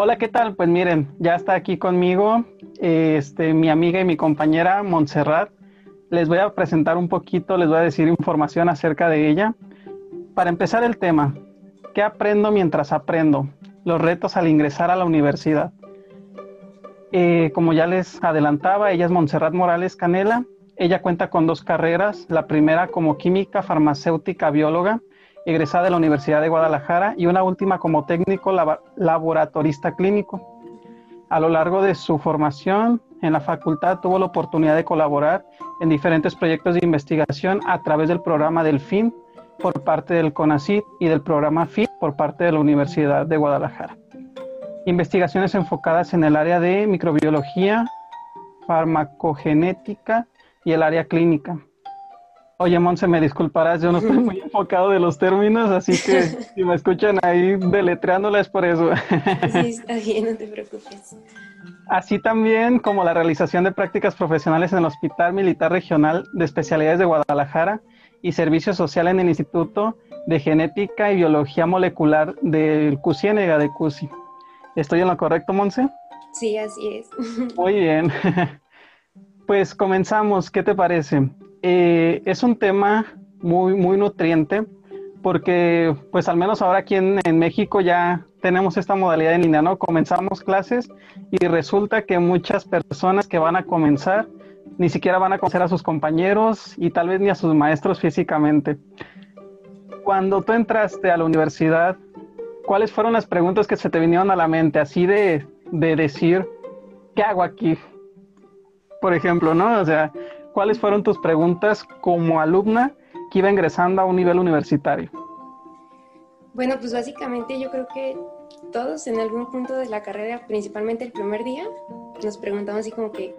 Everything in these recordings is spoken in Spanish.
Hola, ¿qué tal? Pues miren, ya está aquí conmigo este, mi amiga y mi compañera Montserrat. Les voy a presentar un poquito, les voy a decir información acerca de ella. Para empezar el tema, ¿qué aprendo mientras aprendo? Los retos al ingresar a la universidad. Eh, como ya les adelantaba, ella es Montserrat Morales Canela. Ella cuenta con dos carreras, la primera como química farmacéutica bióloga egresada de la Universidad de Guadalajara, y una última como técnico laboratorista clínico. A lo largo de su formación en la facultad tuvo la oportunidad de colaborar en diferentes proyectos de investigación a través del programa del FIN por parte del CONACYT y del programa FIT por parte de la Universidad de Guadalajara. Investigaciones enfocadas en el área de microbiología, farmacogenética y el área clínica. Oye, Monse, me disculparás, yo no estoy muy enfocado de los términos, así que si me escuchan ahí deletreándola es por eso. Sí, está bien, no te preocupes. Así también como la realización de prácticas profesionales en el Hospital Militar Regional de Especialidades de Guadalajara y servicio social en el Instituto de Genética y Biología Molecular del CUSIENEGA de CUSI. ¿Estoy en lo correcto, Monse? Sí, así es. Muy bien. Pues comenzamos, ¿qué te parece? Eh, es un tema muy, muy nutriente porque pues al menos ahora aquí en, México ya tenemos esta modalidad en línea. Comenzamos clases y resulta que muchas personas que van a comenzar ni siquiera van a conocer a sus compañeros y tal vez ni a sus maestros físicamente. Cuando tú entraste a la universidad, ¿cuáles fueron las preguntas que se te vinieron a la mente? Así de, de decir, ¿qué hago aquí? Por ejemplo, ¿no? O sea, ¿cuáles fueron tus preguntas como alumna que iba ingresando a un nivel universitario? Bueno, pues básicamente yo creo que todos en algún punto de la carrera, principalmente el primer día, nos preguntamos así como que,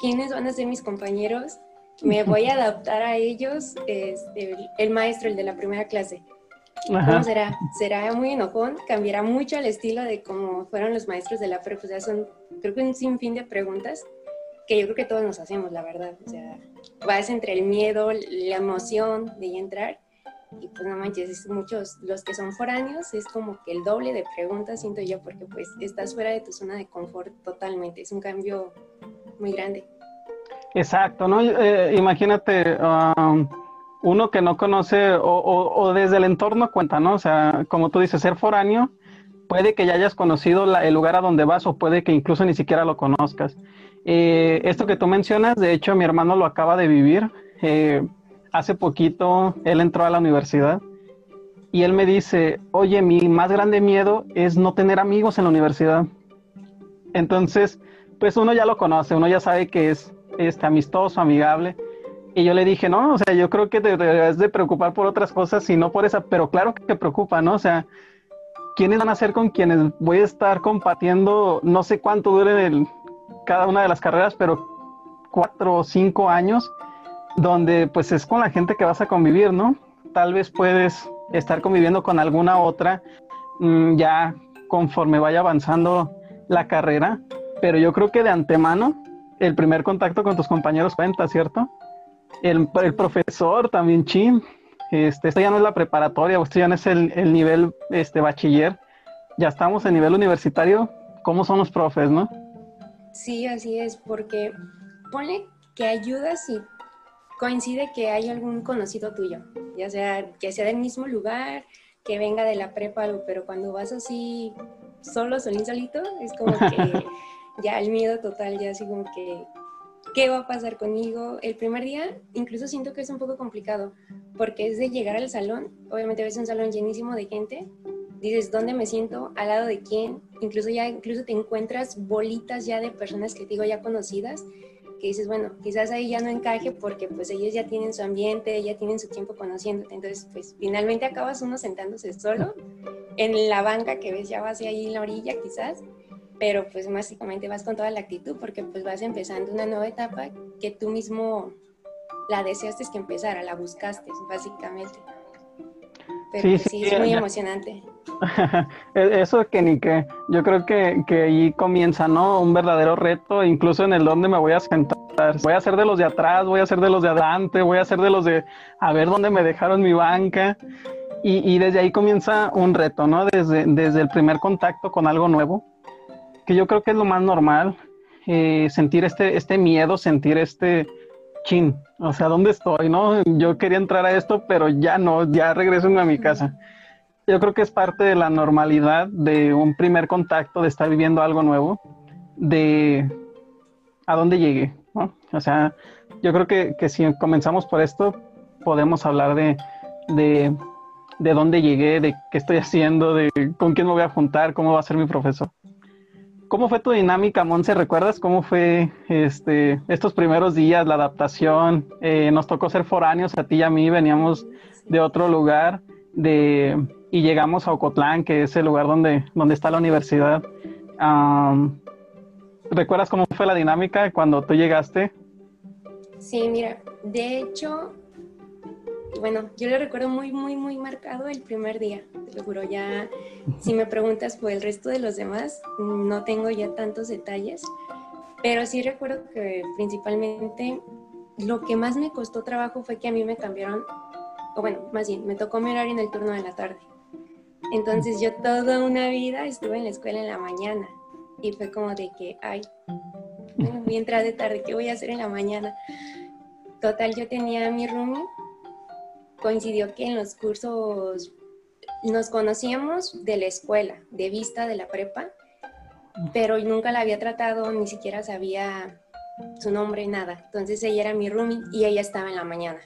¿quiénes van a ser mis compañeros? ¿Me voy a adaptar a ellos? Este, el maestro, el de la primera clase. ¿Cómo será? ¿Será muy enojón? ¿Cambiará mucho el estilo de cómo fueron los maestros de la pre? Pues ya son, creo que un sinfín de preguntas que yo creo que todos nos hacemos, la verdad. O sea, vas entre el miedo, la emoción de entrar y pues no manches, muchos, los que son foráneos es como que el doble de preguntas, siento yo, porque pues estás fuera de tu zona de confort totalmente, es un cambio muy grande. Exacto, ¿no? Eh, imagínate, um, uno que no conoce o, o, desde el entorno cuenta, ¿no? O sea, como tú dices, ser foráneo, puede que ya hayas conocido el lugar a donde vas o puede que incluso ni siquiera lo conozcas. Eh, esto que tú mencionas, de hecho, mi hermano lo acaba de vivir. Eh, hace poquito él entró a la universidad y él me dice, oye, mi más grande miedo es no tener amigos en la universidad. Entonces, pues uno ya lo conoce, uno ya sabe que es este, amistoso, amigable. Y yo le dije, no, o sea, yo creo que te debes de preocupar por otras cosas y no por esa, pero claro que te preocupa, ¿no? O sea, ¿quiénes van a ser con quienes voy a estar compartiendo no sé cuánto dure el, cada una de las carreras, pero cuatro o cinco años, donde pues es con la gente que vas a convivir, ¿no? Tal vez puedes estar conviviendo con alguna otra mm, ya conforme vaya avanzando la carrera, pero yo creo que de antemano el primer contacto con tus compañeros cuenta, ¿cierto? El, el profesor también, chin, este, esto ya no es la preparatoria, esto ya no es el, el nivel este, bachiller, ya estamos en nivel universitario, ¿cómo son los profes, no? Sí, así es, porque ponle que ayuda si coincide que hay algún conocido tuyo, ya sea que sea del mismo lugar, que venga de la prepa, pero cuando vas así solo, solín solito, es como que ya el miedo total, ya así como que, ¿qué va a pasar conmigo? El primer día incluso siento que es un poco complicado, porque es de llegar al salón, obviamente ves un salón llenísimo de gente, dices, ¿dónde me siento? ¿Al lado de quién? Incluso ya incluso te encuentras bolitas ya de personas que te digo ya conocidas, que dices, bueno, quizás ahí ya no encaje porque pues ellos ya tienen su ambiente, ya tienen su tiempo conociéndote, entonces pues finalmente acabas uno sentándose solo en la banca que ves ya vas ahí en la orilla quizás, pero pues básicamente vas con toda la actitud porque pues vas empezando una nueva etapa que tú mismo la deseaste que empezara, la buscaste básicamente. Pero sí, sí, es muy emocionante. E-, eso que ni que, yo creo que, que ahí comienza, ¿no? Un verdadero reto, incluso en el donde me voy a sentar. Voy a ser de los de atrás, voy a ser de los de adelante, voy a ser de los de a ver dónde me dejaron mi banca. Y, y desde ahí comienza un reto, ¿no? Desde, desde el primer contacto con algo nuevo. que yo creo que es lo más normal, eh, sentir este, este miedo, sentir este chin, o sea, ¿dónde estoy? No, yo quería entrar a esto, pero ya no, ya regreso a mi casa. Yo creo que es parte de la normalidad de un primer contacto, de estar viviendo algo nuevo, de a dónde llegué, ¿no? O sea, yo creo que, que si comenzamos por esto, podemos hablar de, de, de dónde llegué, de qué estoy haciendo, de con quién me voy a juntar, cómo va a ser mi profesor. ¿Cómo fue tu dinámica, Monse? ¿Recuerdas cómo fue este, estos primeros días, la adaptación? Eh, nos tocó ser foráneos a ti y a mí, veníamos de otro lugar de, y llegamos a Ocotlán, que es el lugar donde, donde está la universidad. ¿Recuerdas cómo fue la dinámica cuando tú llegaste? Sí, mira, de hecho, bueno, yo le recuerdo muy, muy, muy marcado el primer día, te lo juro, ya si me preguntas por el resto de los demás, no tengo ya tantos detalles, pero sí recuerdo que principalmente lo que más me costó trabajo fue que a mí me cambiaron, o bueno, más bien, me tocó mi horario en el turno de la tarde. Entonces yo toda una vida estuve en la escuela en la mañana y fue como de que, ay, voy a entrar de tarde, ¿qué voy a hacer en la mañana? Total, yo tenía mi roomie coincidió que en los cursos nos conocíamos de la escuela, de vista de la prepa, pero nunca la había tratado, ni siquiera sabía su nombre, nada. Entonces ella era mi roomie y ella estaba en la mañana,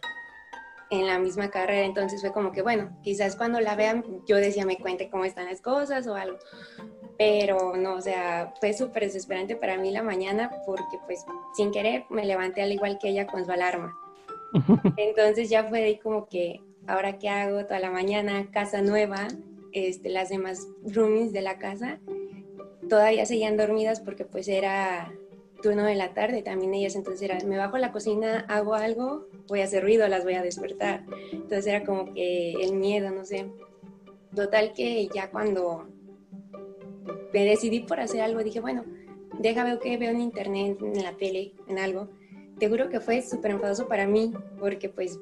en la misma carrera. Entonces fue como que, bueno, quizás cuando la vean yo decía me cuente cómo están las cosas o algo. Pero no, o sea, fue súper desesperante para mí la mañana porque pues sin querer me levanté al igual que ella con su alarma. Entonces ya fue ahí como que, ahora qué hago toda la mañana, casa nueva, este, las demás roomies de la casa todavía seguían dormidas porque pues era turno de la tarde también ellas, entonces era, me bajo a la cocina, hago algo, voy a hacer ruido, las voy a despertar. Entonces era como que el miedo, no sé. Total que ya cuando me decidí por hacer algo, dije, bueno, déjame ver que veo en internet, en la tele, en algo te juro que fue súper enfadoso para mí, porque pues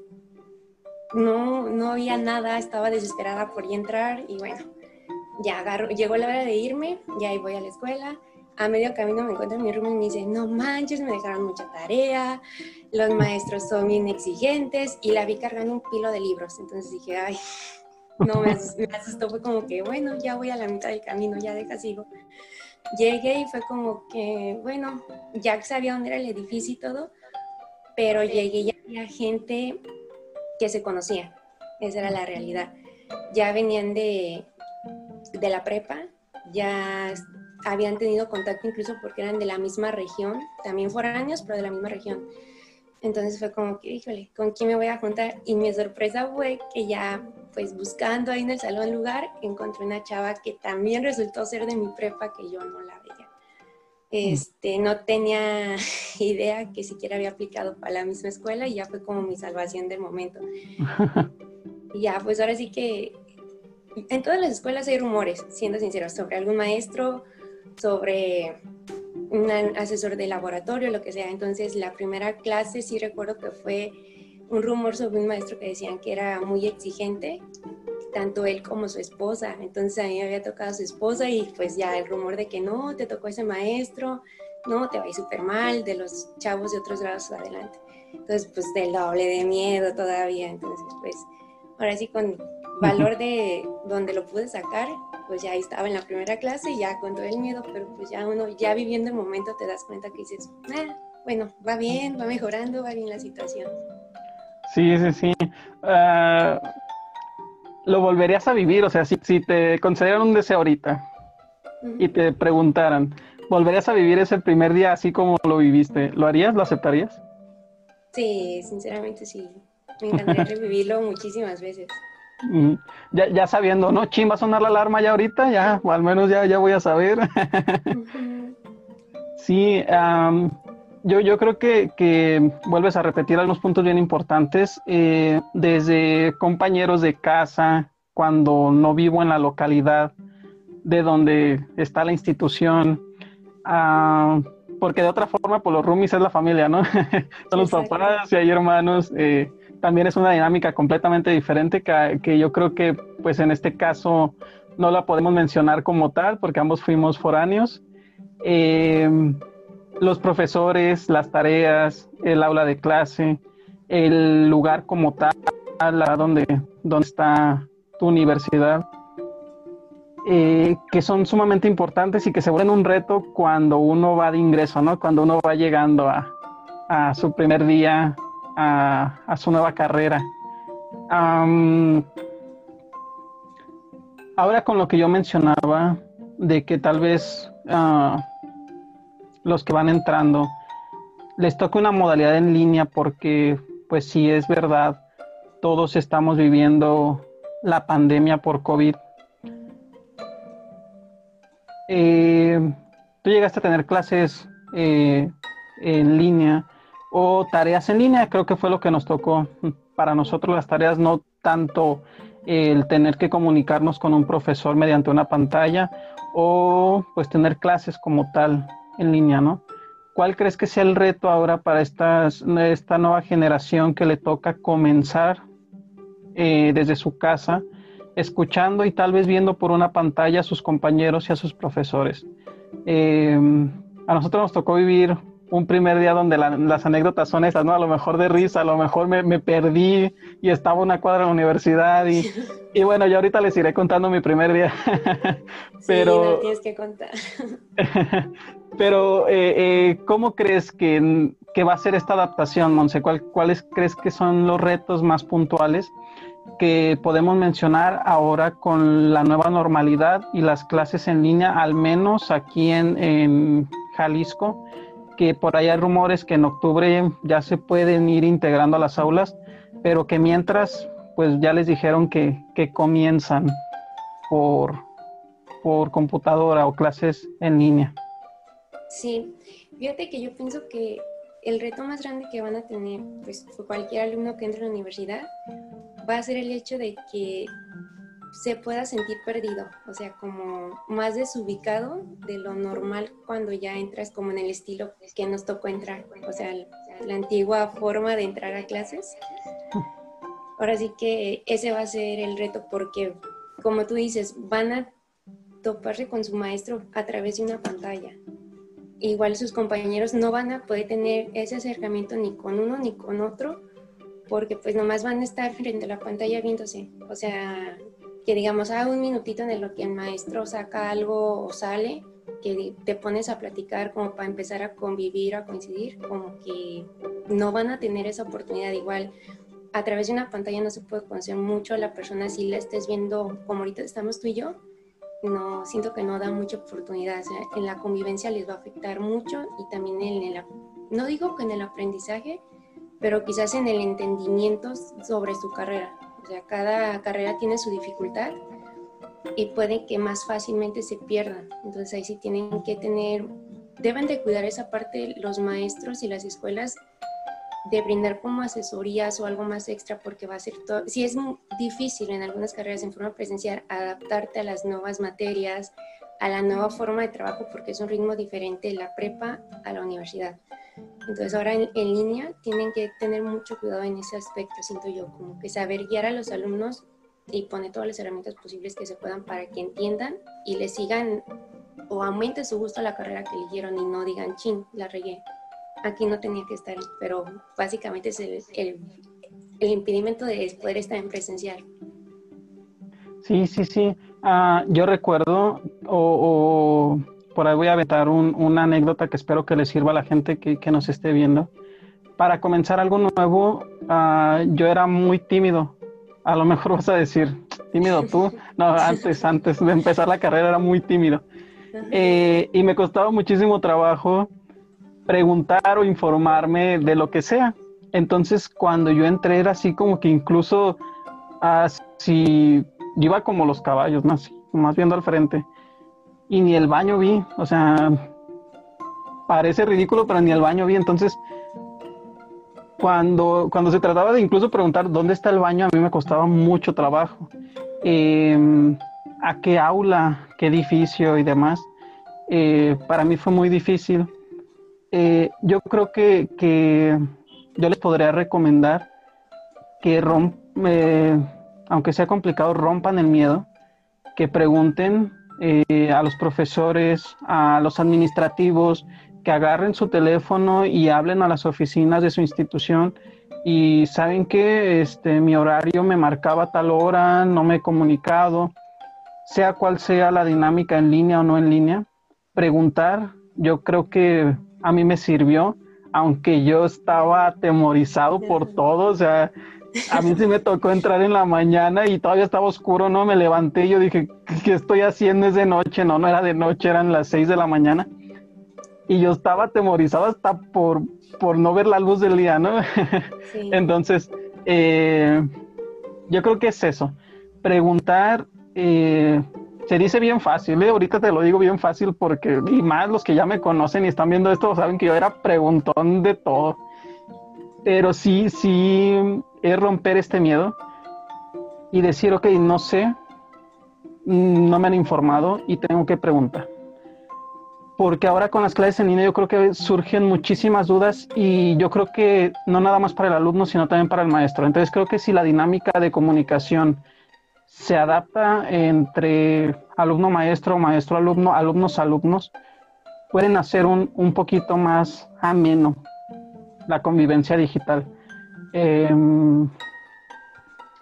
no, no había nada, estaba desesperada por entrar y bueno, ya agarro, llegó la hora de irme, ya ahí voy a la escuela. A medio camino me encuentro en mi room y me dice, no manches, me dejaron mucha tarea, los maestros son bien exigentes y la vi cargando un pilo de libros. Entonces dije, ay, no, me asustó, fue como que, bueno, ya voy a la mitad del camino, ya deja sigo. Llegué y fue como que, bueno, ya sabía dónde era el edificio y todo, pero llegué y había gente que se conocía, esa era la realidad. Ya venían de, de la prepa, ya habían tenido contacto incluso porque eran de la misma región, también foráneos, pero de la misma región. Entonces fue como que, híjole, ¿con quién me voy a juntar? Y mi sorpresa fue que ya, pues buscando ahí en el salón lugar, encontré una chava que también resultó ser de mi prepa, que yo no la veía. Este, no tenía idea que siquiera había aplicado para la misma escuela y ya fue como mi salvación de momento. y ya, pues ahora sí que en todas las escuelas hay rumores, siendo sinceros, sobre algún maestro, sobre un asesor de laboratorio, lo que sea. Entonces, la primera clase sí recuerdo que fue un rumor sobre un maestro que decían que era muy exigente tanto él como su esposa. Entonces a mí me había tocado su esposa y pues ya el rumor de que no, te tocó ese maestro, no, te va a ir súper mal, de los chavos de otros grados adelante. Entonces pues del doble de miedo todavía. Entonces pues ahora sí con valor de donde lo pude sacar, pues ya estaba en la primera clase y ya con todo el miedo, pero pues ya uno, ya viviendo el momento te das cuenta que dices, ah, bueno, va bien, va mejorando, va bien la situación. Sí, sí, sí. Uh, lo volverías a vivir? O sea, si, si te concedieran un deseo ahorita y te preguntaran, ¿volverías a vivir ese primer día así como lo viviste? ¿Lo harías? ¿Lo aceptarías? Sí, sinceramente sí. Me encantaría revivirlo muchísimas veces. Ya, ya sabiendo, ¿no? Chin, va a sonar la alarma ya ahorita, ya, o al menos ya, ya voy a saber. sí, yo, yo creo que, que, vuelves a repetir algunos puntos bien importantes, eh, desde compañeros de casa, cuando no vivo en la localidad de donde está la institución, ah, porque de otra forma, por pues, los roomies es la familia, ¿no? Son los papás y hay hermanos. Eh, también es una dinámica completamente diferente que, que, yo creo que, pues en este caso, no la podemos mencionar como tal, porque ambos fuimos foráneos eh, los profesores, las tareas, el aula de clase, el lugar como tal, donde, donde está tu universidad, eh, que son sumamente importantes y que se vuelven un reto cuando uno va de ingreso, ¿no? Cuando uno va llegando a, su primer día, a, su nueva carrera. ahora con lo que yo mencionaba, de que tal vez ah, los que van entrando les toca una modalidad en línea porque pues sí es verdad, todos estamos viviendo la pandemia por COVID. Eh, tú llegaste a tener clases eh, en línea o tareas en línea, creo que fue lo que nos tocó. Para nosotros las tareas no tanto el tener que comunicarnos con un profesor mediante una pantalla o pues tener clases como tal en línea, ¿no? ¿Cuál crees que sea el reto ahora para esta nueva generación que le toca comenzar eh, desde su casa, escuchando y tal vez viendo por una pantalla a sus compañeros y a sus profesores? Eh, a nosotros nos tocó vivir un primer día donde las anécdotas son esas, ¿no? A lo mejor de risa, a lo mejor me, perdí y estaba una cuadra en la universidad y, y, bueno, yo ahorita les iré contando mi primer día. pero, sí, tienes que contar. pero, eh, eh, ¿cómo crees que, que, va a ser esta adaptación, Monse? ¿Cuáles crees que son los retos más puntuales que podemos mencionar ahora con la nueva normalidad y las clases en línea, al menos aquí en, en Jalisco? Que por ahí hay rumores que en octubre ya se pueden ir integrando a las aulas, pero que mientras, pues ya les dijeron que, comienzan por, por computadora o clases en línea. Sí, fíjate que yo pienso que el reto más grande que van a tener pues, cualquier alumno que entre a la universidad va a ser el hecho de que se pueda sentir perdido, o sea, como más desubicado de lo normal cuando ya entras como en el estilo que nos tocó entrar, o sea, la antigua forma de entrar a clases. Ahora sí que ese va a ser el reto porque, como tú dices, van a toparse con su maestro a través de una pantalla. Igual sus compañeros no van a poder tener ese acercamiento ni con uno ni con otro porque pues nomás van a estar frente a la pantalla viéndose. O sea, que digamos, ah, un minutito en lo que el maestro saca algo o sale, que te pones a platicar como para empezar a convivir, a coincidir, como que no van a tener esa oportunidad igual. A través de una pantalla no se puede conocer mucho a la persona si la estés viendo como ahorita estamos tú y yo. No, siento que no da mucha oportunidad. en la convivencia les va a afectar mucho y también en el, no digo que en el aprendizaje, pero quizás en el entendimiento sobre su carrera o sea, cada carrera tiene su dificultad y puede que más fácilmente se pierdan. Entonces ahí sí tienen que tener, deben de cuidar esa parte los maestros y las escuelas de brindar como asesorías o algo más extra porque va a ser todo, si es difícil en algunas carreras en forma presencial adaptarte a las nuevas materias, a la nueva forma de trabajo porque es un ritmo diferente de la prepa a la universidad. Entonces ahora en, línea tienen que tener mucho cuidado en ese aspecto, siento yo, como que saber guiar a los alumnos y poner todas las herramientas posibles que se puedan para que entiendan y les sigan o aumenten su gusto a la carrera que eligieron y no digan, chin, la regué. Aquí no tenía que estar, pero básicamente es el, el, impedimento de poder estar en presencial. Sí, sí, sí. Ah, yo recuerdo o por ahí voy a aventar una anécdota que espero que le sirva a la gente que, nos esté viendo. Para comenzar algo nuevo, ah, yo era muy tímido. A lo mejor vas a decir, tímido tú. No, antes, antes de empezar la carrera era muy tímido. Eh, y me costaba muchísimo trabajo preguntar o informarme de lo que sea. Entonces, cuando yo entré era así como que incluso así, iba como los caballos, más, más viendo al frente y ni el baño vi, o sea, parece ridículo, pero ni el baño vi, entonces cuando, cuando se trataba de incluso preguntar dónde está el baño, a mí me costaba mucho trabajo. Em, a qué aula, qué edificio y demás. Eh, para mí fue muy difícil. Eh, yo creo que, que, yo les podría recomendar que eh, aunque sea complicado, rompan el miedo, que pregunten eh, a los profesores, a los administrativos, que agarren su teléfono y hablen a las oficinas de su institución y saben que este, mi horario me marcaba tal hora, no me he comunicado, sea cual sea la dinámica en línea o no en línea, preguntar, yo creo que a mí me sirvió, aunque yo estaba atemorizado por todo, o sea, a mí sí me tocó entrar en la mañana y todavía estaba oscuro, ¿no? Me levanté y yo dije, ¿qué estoy haciendo? Es de noche, no, no era de noche, eran las seis de la mañana. Y yo estaba atemorizado hasta por, por no ver la luz del día, ¿no? Entonces, eh, yo creo que es eso. Preguntar, eh, se dice bien fácil, ¿eh? ahorita te lo digo bien fácil porque, y más los que ya me conocen y están viendo esto, saben que yo era preguntón de todo. Pero sí, sí, es romper este miedo y decir, ok, no sé, no me han informado y tengo que preguntar. Porque ahora con las clases en línea yo creo que surgen muchísimas dudas y yo creo que no nada más para el alumno, sino también para el maestro. Entonces creo que si la dinámica de comunicación se adapta entre alumno-maestro, maestro-alumno, alumnos-alumnos, pueden hacer un, un poquito más ameno la convivencia digital. Em,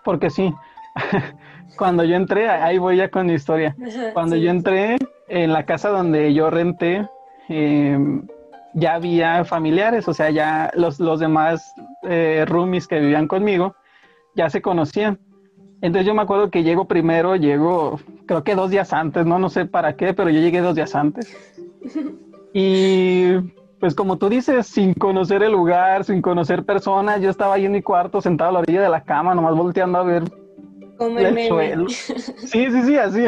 porque sí, cuando yo entré, ahí voy ya con mi historia. Cuando yo entré en la casa donde yo renté, em, ya había familiares, o sea, ya los, los demás eh, roomies que vivían conmigo ya se conocían. Entonces yo me acuerdo que llego primero, llego creo que dos días antes, no, no sé para qué, pero yo llegué dos días antes. Y pues como tú dices, sin conocer el lugar, sin conocer personas, yo estaba ahí en mi cuarto sentado a la orilla de la cama, nomás volteando a ver Como el, suelo. Sí, sí, sí, así.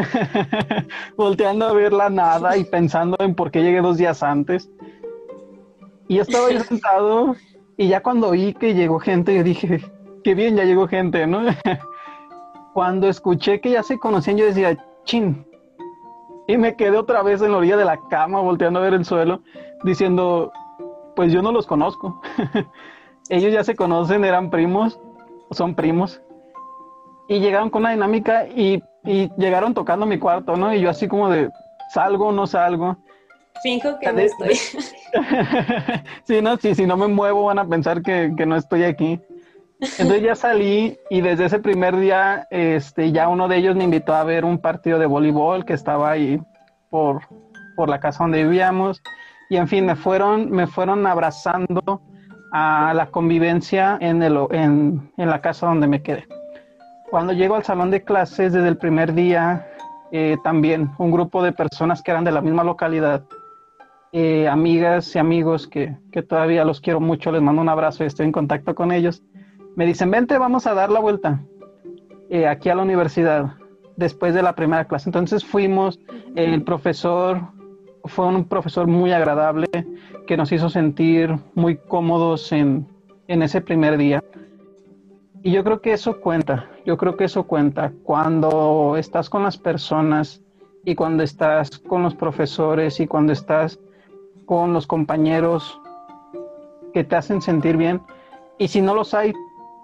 volteando a ver la nada y pensando en por qué llegué dos días antes. Y estaba ahí sentado y ya cuando vi que llegó gente, yo dije, qué bien, ya llegó gente, ¿no? cuando escuché que ya se conocían, yo decía, chin. Y me quedé otra vez en la orilla de la cama, volteando a ver el suelo diciendo, pues yo no los conozco. Ellos ya se conocen, eran primos, son primos. Y llegaron con una dinámica y, llegaron tocando mi cuarto, ¿no? Y yo así como de, salgo, no salgo. Finjo que no estoy. sí, no, si no me muevo van a pensar que, que, no estoy aquí. Entonces ya salí y desde ese primer día, este, ya uno de ellos me invitó a ver un partido de voleibol que estaba ahí por, por la casa donde vivíamos y en fin, me fueron, me fueron abrazando a la convivencia en, el, en, en la casa donde me quedé. Cuando llego al salón de clases desde el primer día, eh, también un grupo de personas que eran de la misma localidad, eh, amigas y amigos que, que, todavía los quiero mucho, les mando un abrazo y estoy en contacto con ellos, me dicen, vente, vamos a dar la vuelta eh, aquí a la universidad después de la primera clase. Entonces fuimos, el profesor fue un profesor muy agradable que nos hizo sentir muy cómodos en, ese primer día. Y yo creo que eso cuenta, yo creo que eso cuenta. Cuando estás con las personas y cuando estás con los profesores y cuando estás con los compañeros que te hacen sentir bien. Y si no los hay,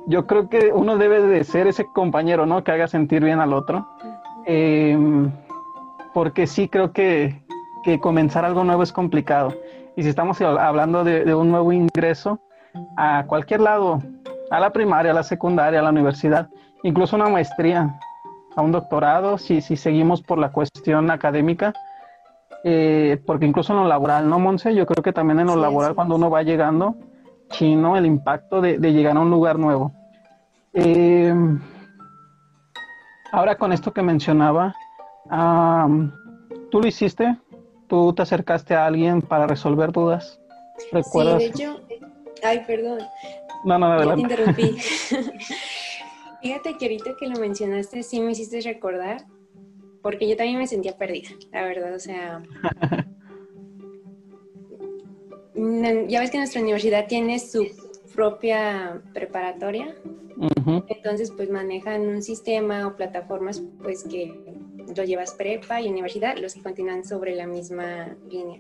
yo creo que uno debe de ser ese compañero, ¿no? Que haga sentir bien al otro. Em, porque sí creo que, que comenzar algo nuevo es complicado. Y si estamos hablando de, un nuevo ingreso a cualquier lado, a la primaria, a la secundaria, a la universidad, incluso una maestría, a un doctorado, si, si seguimos por la cuestión académica, eh, porque incluso en lo laboral, ¿no, Monse? Yo creo que también en lo laboral, cuando uno va llegando, chino, el impacto de, llegar a un lugar nuevo. Eh, ahora con esto que mencionaba, ¿tú lo hiciste? Tú te acercaste a alguien para resolver dudas. ¿Recuerdas? Sí, de hecho, ay, perdón. No, no, adelante. te interrumpí. Fíjate que ahorita que lo mencionaste, sí me hiciste recordar, porque yo también me sentía perdida, la verdad, o sea... ya ves que nuestra universidad tiene su propia preparatoria, entonces pues manejan un sistema o plataformas pues que lo llevas prepa y universidad, los que continúan sobre la misma línea.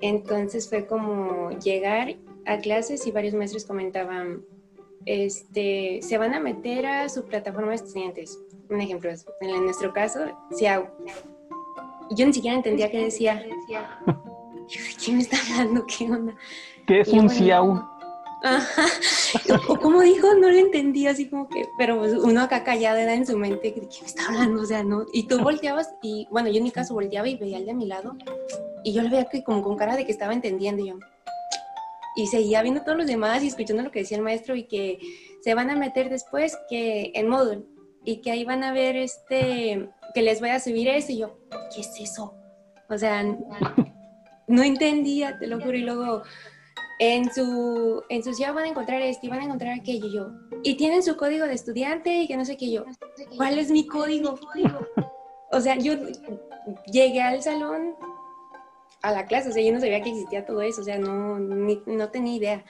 Entonces fue como llegar a clases y varios maestros comentaban, este, se van a meter a su plataforma de estudiantes. Un ejemplo, en nuestro caso, SIAU. yo ni siquiera entendía qué decía. ¿Quién me está hablando? ¿Qué onda? ¿Qué es un ciau? Ajá. O como dijo, no lo entendí, así como que, pero pues, uno acá callado en su mente, ¿de qué me está hablando? O sea, no. Y tú volteabas, y bueno, yo en mi caso volteaba y veía al de mi lado, y yo le veía que como con cara de que estaba entendiendo, y yo. Y seguía viendo todos los demás y escuchando lo que decía el maestro, y que se van a meter después que en módulo, y que ahí van a ver este, que les voy a subir eso, y yo, ¿qué es eso? O sea, no entendía, te lo juro, y luego en su, en su ciudad van a encontrar esto y van a encontrar aquello y yo. Y tienen su código de estudiante y que no sé qué yo. ¿Cuál es mi código? O sea, yo llegué al salón a la clase, o sea, yo no sabía que existía todo eso, o sea, no, no tenía idea.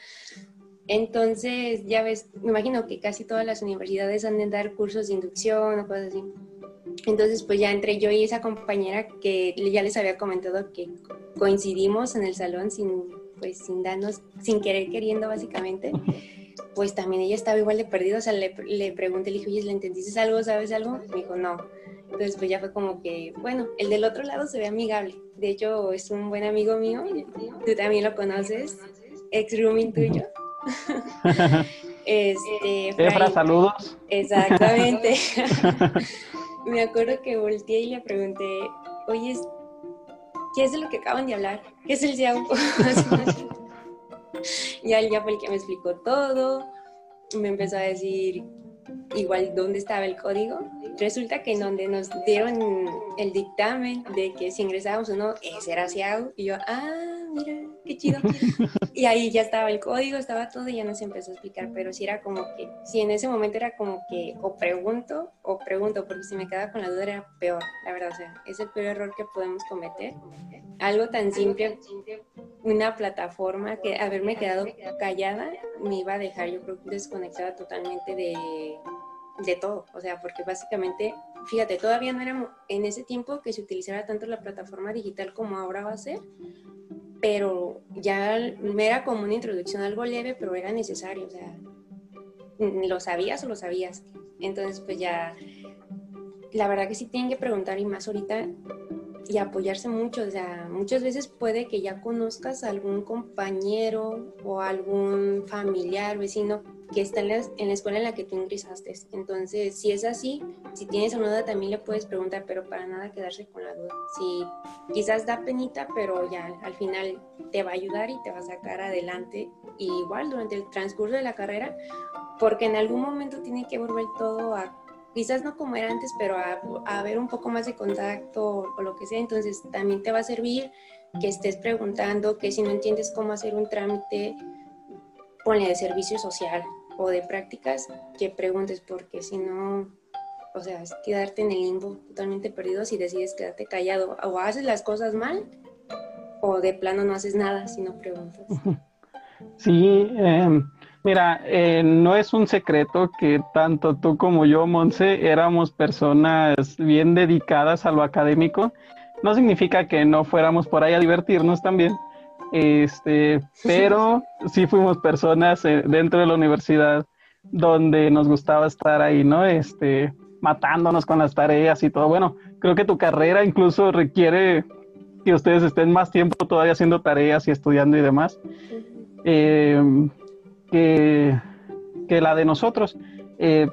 Entonces, ya ves, me imagino que casi todas las universidades han de dar cursos de inducción o cosas así. Entonces, pues ya entre yo y esa compañera que ya les había comentado que coincidimos en el salón sin pues sin darnos, sin querer queriendo básicamente, pues también ella estaba igual de perdida, o sea, le, le pregunté, le dije, oye, ¿le entendiste algo? ¿Sabes algo? Me dijo, no. Entonces, pues ya fue como que, bueno, el del otro lado se ve amigable. De hecho, es un buen amigo mío, tú también lo conoces, ex rooming tuyo. este, Efra, saludos. Exactamente. Me acuerdo que volteé y le pregunté, oye, ¿qué es lo que acaban de hablar? ¿Qué es el CIAU? y él ya fue el que me explicó todo, me empezó a decir igual dónde estaba el código. Resulta que en donde nos dieron el dictamen de que si ingresábamos o no, ese era CIAU. Y yo, ah, mira, qué chido. y ahí ya estaba el código, estaba todo y ya nos empezó a explicar, pero sí era como que, si en ese momento era como que o pregunto o pregunto, porque si me quedaba con la duda era peor, la verdad, o sea, es el peor error que podemos cometer. Algo tan simple, una plataforma que haberme quedado callada me iba a dejar, yo creo, desconectada totalmente de, de todo, o sea, porque básicamente fíjate, todavía no era en ese tiempo que se utilizara tanto la plataforma digital como ahora va a ser, pero ya me era como una introducción, algo leve, pero era necesario, o sea, ¿lo sabías o lo sabías? Entonces, pues ya, la verdad que sí tienen que preguntar y más ahorita y apoyarse mucho, o sea, muchas veces puede que ya conozcas a algún compañero o algún familiar, vecino que está en la, en la, escuela en la que tú ingresaste. Entonces, si es así, si tienes una duda también le puedes preguntar, pero para nada quedarse con la duda. Si quizás da penita, pero ya al final te va a ayudar y te va a sacar adelante. Y igual durante el transcurso de la carrera, porque en algún momento tiene que volver todo a, quizás no como era antes, pero a, a ver un poco más de contacto o lo que sea. Entonces, también te va a servir que estés preguntando, que si no entiendes cómo hacer un trámite, ponle de servicio social o de prácticas que preguntes, porque si no, o sea, es quedarte en el limbo totalmente perdido si decides quedarte callado. O haces las cosas mal, o de plano no haces nada si no preguntas. Sí, em, mira, eh, no es un secreto que tanto tú como yo, Monse, éramos personas bien dedicadas a lo académico. No significa que no fuéramos por ahí a divertirnos también, este, pero sí fuimos personas eh, dentro de la universidad donde nos gustaba estar ahí, ¿no? Este, matándonos con las tareas y todo. Bueno, creo que tu carrera incluso requiere que ustedes estén más tiempo todavía haciendo tareas y estudiando y demás eh, que, la de nosotros. Eh,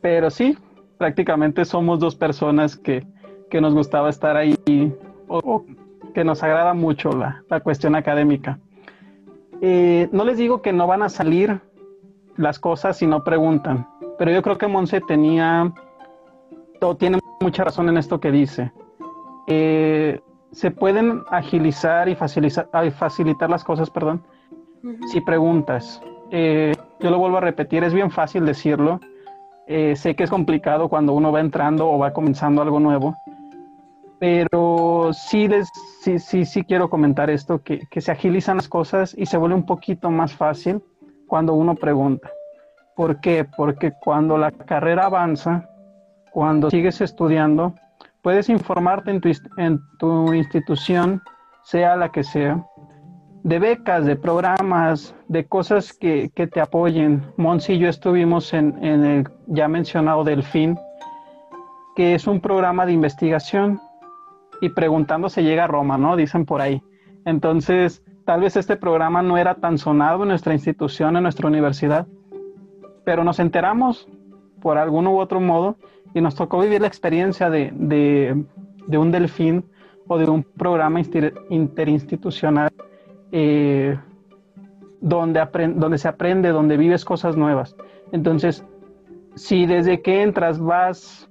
pero sí, prácticamente somos dos personas que, nos gustaba estar ahí o, que nos agrada mucho la, cuestión académica. Eh, no les digo que no van a salir las cosas si no preguntan, pero yo creo que Monse tenía, o tiene mucha razón en esto que dice. Eh, se pueden agilizar y facilitar, facilitar las cosas, perdón, si preguntas. Eh, yo lo vuelvo a repetir, es bien fácil decirlo. sé que es complicado cuando uno va entrando o va comenzando algo nuevo, pero sí, sí, sí, sí quiero comentar esto, que, que, se agilizan las cosas y se vuelve un poquito más fácil cuando uno pregunta. ¿Por qué? Porque cuando la carrera avanza, cuando sigues estudiando, puedes informarte en tu, en tu institución, sea la que sea, de becas, de programas, de cosas que, que te apoyen. Monsi y yo estuvimos en, en el ya mencionado Delfín, que es un programa de investigación y preguntando se llega a Roma, ¿no? Dicen por ahí. Entonces, tal vez este programa no era tan sonado en nuestra institución, en nuestra universidad, pero nos enteramos por algún u otro modo y nos tocó vivir la experiencia de, de, un delfín o de un programa interinstitucional eh, donde, donde se aprende, donde vives cosas nuevas. Entonces, si desde que entras vas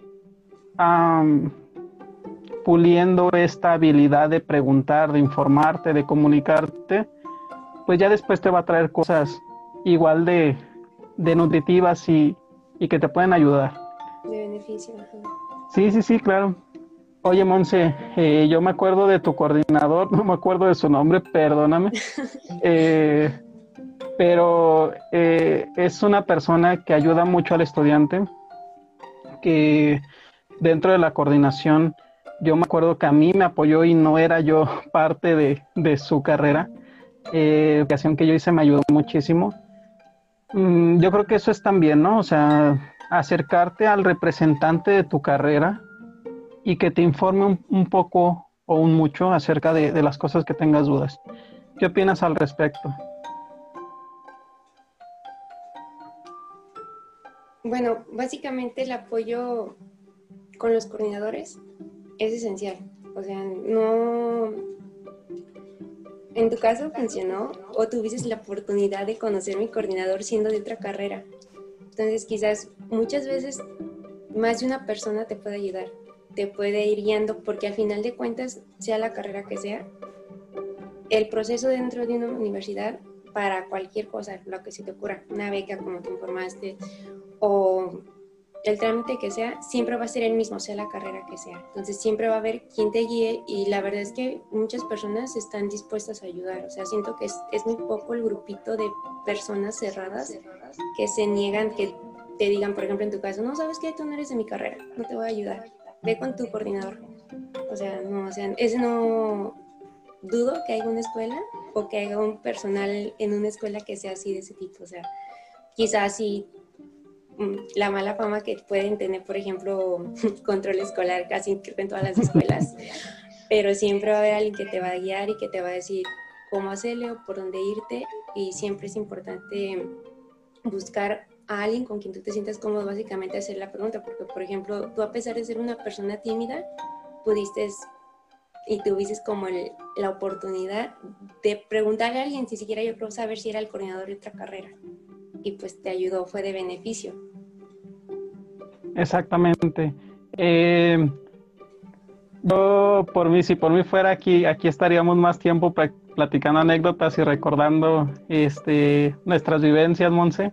puliendo esta habilidad de preguntar, de informarte, de comunicarte, pues ya después te va a traer cosas igual de, nutritivas y, que te pueden ayudar. De beneficio. Sí, sí, sí, claro. Oye, Monse, eh, yo me acuerdo de tu coordinador, no me acuerdo de su nombre, perdóname. Eh, pero eh, es una persona que ayuda mucho al estudiante, que dentro de la coordinación, yo me acuerdo que a mí me apoyó y no era yo parte de, su carrera. Eh, ocasión que yo hice me ayudó muchísimo. Mm, yo creo que eso es también, ¿no? O sea, acercarte al representante de tu carrera y que te informe un, poco o un mucho acerca de, de las cosas que tengas dudas. ¿Qué opinas al respecto? Bueno, básicamente el apoyo con los coordinadores es esencial. O sea, no... En tu caso funcionó o tuviste la oportunidad de conocer mi coordinador siendo de otra carrera. Entonces quizás muchas veces más de una persona te puede ayudar, te puede ir guiando porque al final de cuentas, sea la carrera que sea, el proceso dentro de una universidad para cualquier cosa, lo que se te ocurra, una beca como te informaste, o el trámite que sea, siempre va a ser el mismo, sea la carrera que sea. Entonces siempre va a haber quien te guíe y la verdad es que muchas personas están dispuestas a ayudar. O sea, siento que es, muy poco el grupito de personas cerradas que se niegan, que te digan, por ejemplo, en tu caso, no, sabes que tú no eres de mi carrera, no te voy a ayudar. Ve con tu coordinador. O sea, no, o sea, ese no dudo que haya una escuela o que haya un personal en una escuela que sea así de ese tipo. O sea, quizás si la mala fama que pueden tener, por ejemplo, control escolar casi en todas las escuelas, pero siempre va a haber alguien que te va a guiar y que te va a decir cómo hacerle o por dónde irte y siempre es importante buscar a alguien con quien tú te sientas cómodo básicamente hacer la pregunta, porque por ejemplo, tú a pesar de ser una persona tímida, pudiste y tuviste como la oportunidad de preguntarle a alguien, si siquiera yo creo saber si era el coordinador de otra carrera y pues te ayudó, fue de beneficio. Exactamente. Eh, yo, por mí, si por mí fuera aquí, aquí estaríamos más tiempo platicando anécdotas y recordando este, nuestras vivencias, Monse.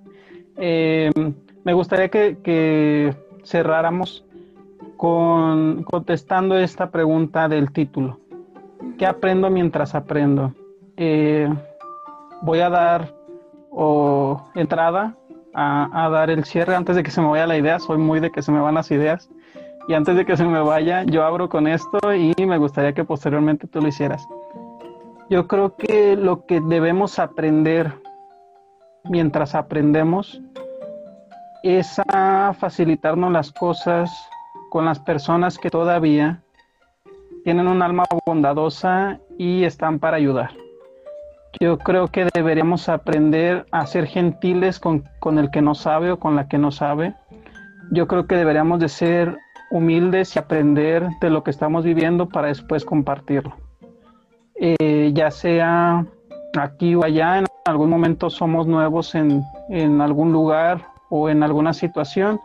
Eh, me gustaría que, cerráramos con contestando esta pregunta del título. ¿Qué aprendo mientras aprendo? Eh, voy a dar o entrada a, dar el cierre antes de que se me vaya la idea. Soy muy de que se me van las ideas. Y antes de que se me vaya, yo abro con esto y me gustaría que posteriormente tú lo hicieras. Yo creo que lo que debemos aprender mientras aprendemos es a facilitarnos las cosas con las personas que todavía tienen un alma bondadosa y están para ayudar. Yo creo que deberíamos aprender a ser gentiles con, el que no sabe o con la que no sabe. Yo creo que deberíamos de ser humildes y aprender de lo que estamos viviendo para después compartirlo. Eh, ya sea aquí o allá, en algún momento somos nuevos en, en algún lugar o en alguna situación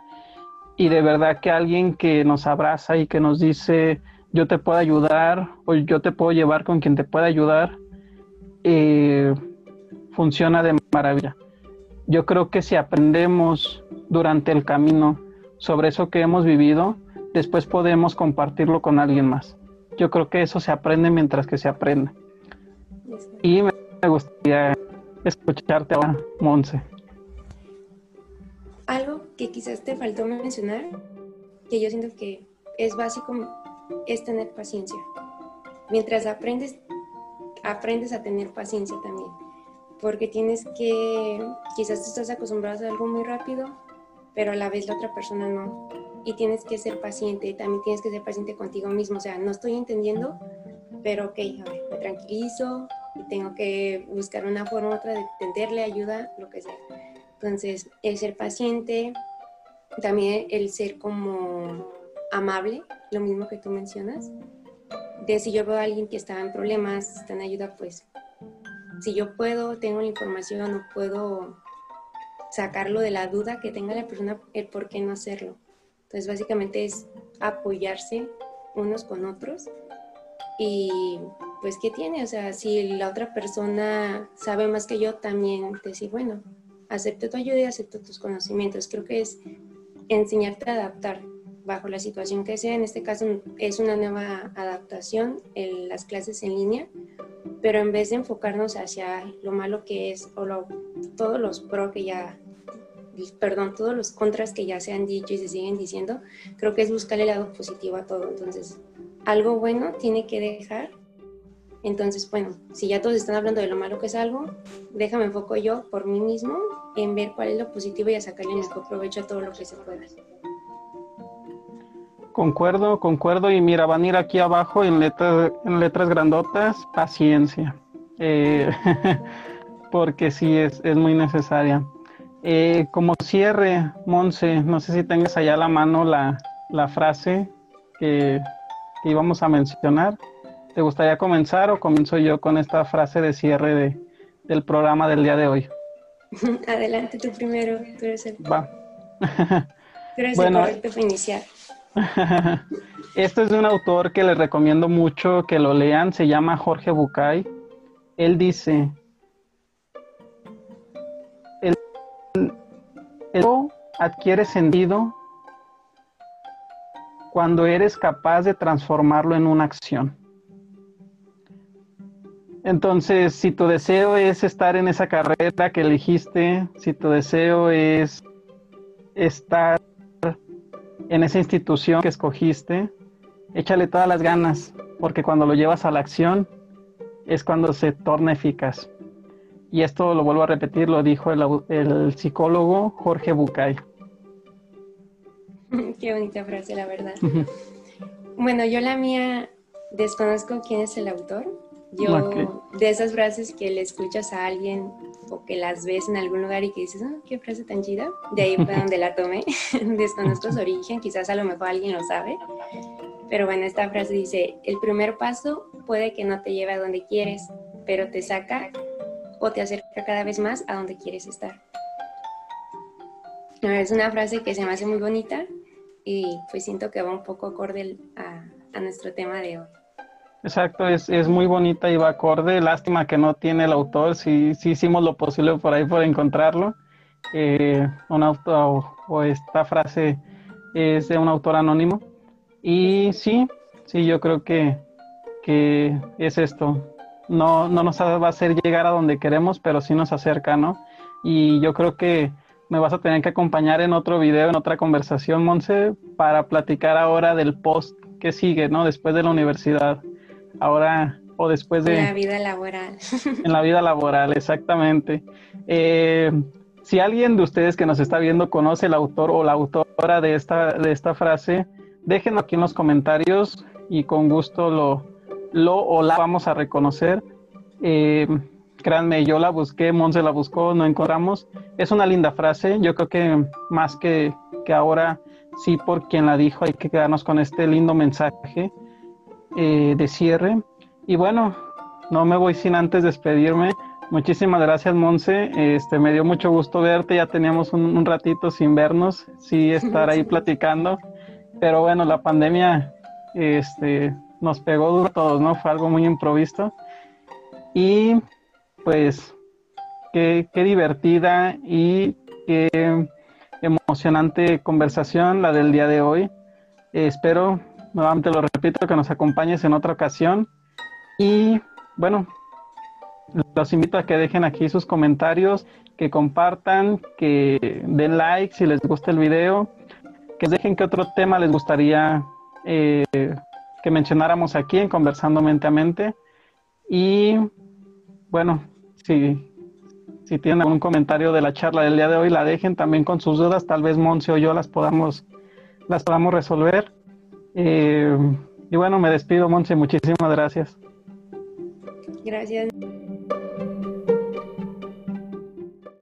y de verdad que alguien que nos abraza y que nos dice yo te puedo ayudar o yo te puedo llevar con quien te pueda ayudar, eh, funciona de maravilla. Yo creo que si aprendemos durante el camino sobre eso que hemos vivido, después podemos compartirlo con alguien más. Yo creo que eso se aprende mientras que se aprende. Y me gustaría escucharte ahora, Monse. Algo que quizás te faltó mencionar, que yo siento que es básico, es tener paciencia. Mientras aprendes, aprendes a tener paciencia también, porque tienes que, quizás tú estás acostumbrado a algo muy rápido, pero a la vez la otra persona no. y tienes que ser paciente, también tienes que ser paciente contigo mismo, o sea, no estoy entendiendo, pero ok, a ver, me tranquilizo y tengo que buscar una forma u otra de entenderle ayuda, lo que sea. Entonces, el ser paciente, también el ser como amable, lo mismo que tú mencionas, de si yo veo a alguien que está en problemas, está en ayuda, pues si yo puedo, tengo la información o puedo sacarlo de la duda que tenga la persona, el por qué no hacerlo. Entonces, básicamente es apoyarse unos con otros y pues, ¿qué tiene? O sea, si la otra persona sabe más que yo, también decir, bueno, acepto tu ayuda y acepto tus conocimientos. Creo que es enseñarte a adaptar bajo la situación que sea. En este caso es una nueva adaptación en las clases en línea, pero en vez de enfocarnos hacia lo malo que es o todos los pro que ya, perdón, todos los contras que ya se han dicho y se siguen diciendo, creo que es buscar el lado positivo a todo. Entonces, algo bueno tiene que dejar. Entonces, bueno, si ya todos están hablando de lo malo que es algo, déjame enfoco yo por mí mismo en ver cuál es lo positivo y a sacarle mejor provecho a todo lo que se pueda. Concuerdo, concuerdo. Y mira, van a ir aquí abajo en letras, en letras grandotas, paciencia. Eh, porque sí es, es muy necesaria. Eh, como cierre, Monse, no sé si tengas allá a la mano la, la frase que, que, íbamos a mencionar. ¿Te gustaría comenzar o comienzo yo con esta frase de cierre de, del programa del día de hoy? Adelante tú primero, tú eres el, Va. tú eres bueno, el correcto para iniciar. Este es de un autor que les recomiendo mucho que lo lean, se llama Jorge Bucay. Él dice, el, el adquiere sentido cuando eres capaz de transformarlo en una acción. Entonces, si tu deseo es estar en esa carrera que elegiste, si tu deseo es estar en esa institución que escogiste, échale todas las ganas, porque cuando lo llevas a la acción es cuando se torna eficaz. Y esto lo vuelvo a repetir, lo dijo el, psicólogo Jorge Bucay. Qué bonita frase, la verdad. bueno, yo la mía desconozco quién es el autor. Yo, de esas frases que le escuchas a alguien o que las ves en algún lugar y que dices, oh, qué frase tan chida, de ahí fue donde la tomé. Desconozco su origen, quizás a lo mejor alguien lo sabe. Pero bueno, esta frase dice, el primer paso puede que no te lleve a donde quieres, pero te saca o te acerca cada vez más a donde quieres estar. Es una frase que se me hace muy bonita y pues siento que va un poco acorde a, a nuestro tema de hoy. Exacto, es, es, muy bonita y va acorde. Lástima que no tiene el autor. Sí, sí hicimos lo posible por ahí por encontrarlo. Eh, un autor o, esta frase es de un autor anónimo. Y sí, sí, yo creo que, que es esto. No, no nos va a hacer llegar a donde queremos, pero sí nos acerca, ¿no? Y yo creo que me vas a tener que acompañar en otro video, en otra conversación, Monse, para platicar ahora del post que sigue, ¿no? Después de la universidad ahora o después de... En la vida laboral. En la vida laboral, exactamente. Eh, si alguien de ustedes que nos está viendo conoce el autor o la autora de esta, de esta frase, déjenlo aquí en los comentarios y con gusto lo, lo o la vamos a reconocer. Eh, créanme, yo la busqué, Monse la buscó, no encontramos. Es una linda frase, yo creo que más que, que ahora, sí, por quien la dijo, hay que quedarnos con este lindo mensaje eh, de cierre. Y bueno, no me voy sin antes despedirme. Muchísimas gracias, Monse. Este, me dio mucho gusto verte. Ya teníamos un, ratito sin vernos, sí estar ahí platicando. Pero bueno, la pandemia este, nos pegó duro a todos, ¿no? Fue algo muy improvisto. Y pues, qué, qué divertida y qué emocionante conversación la del día de hoy. espero nuevamente lo repito, que nos acompañes en otra ocasión. Y bueno, los invito a que dejen aquí sus comentarios, que compartan, que den like si les gusta el video, que dejen qué otro tema les gustaría eh, que mencionáramos aquí en Conversando Mente a Mente. Y bueno, si, si tienen algún comentario de la charla del día de hoy, la dejen también con sus dudas, tal vez Monse o yo las podamos las podamos resolver. Eh, y bueno, me despido, Monse, muchísimas gracias. Gracias.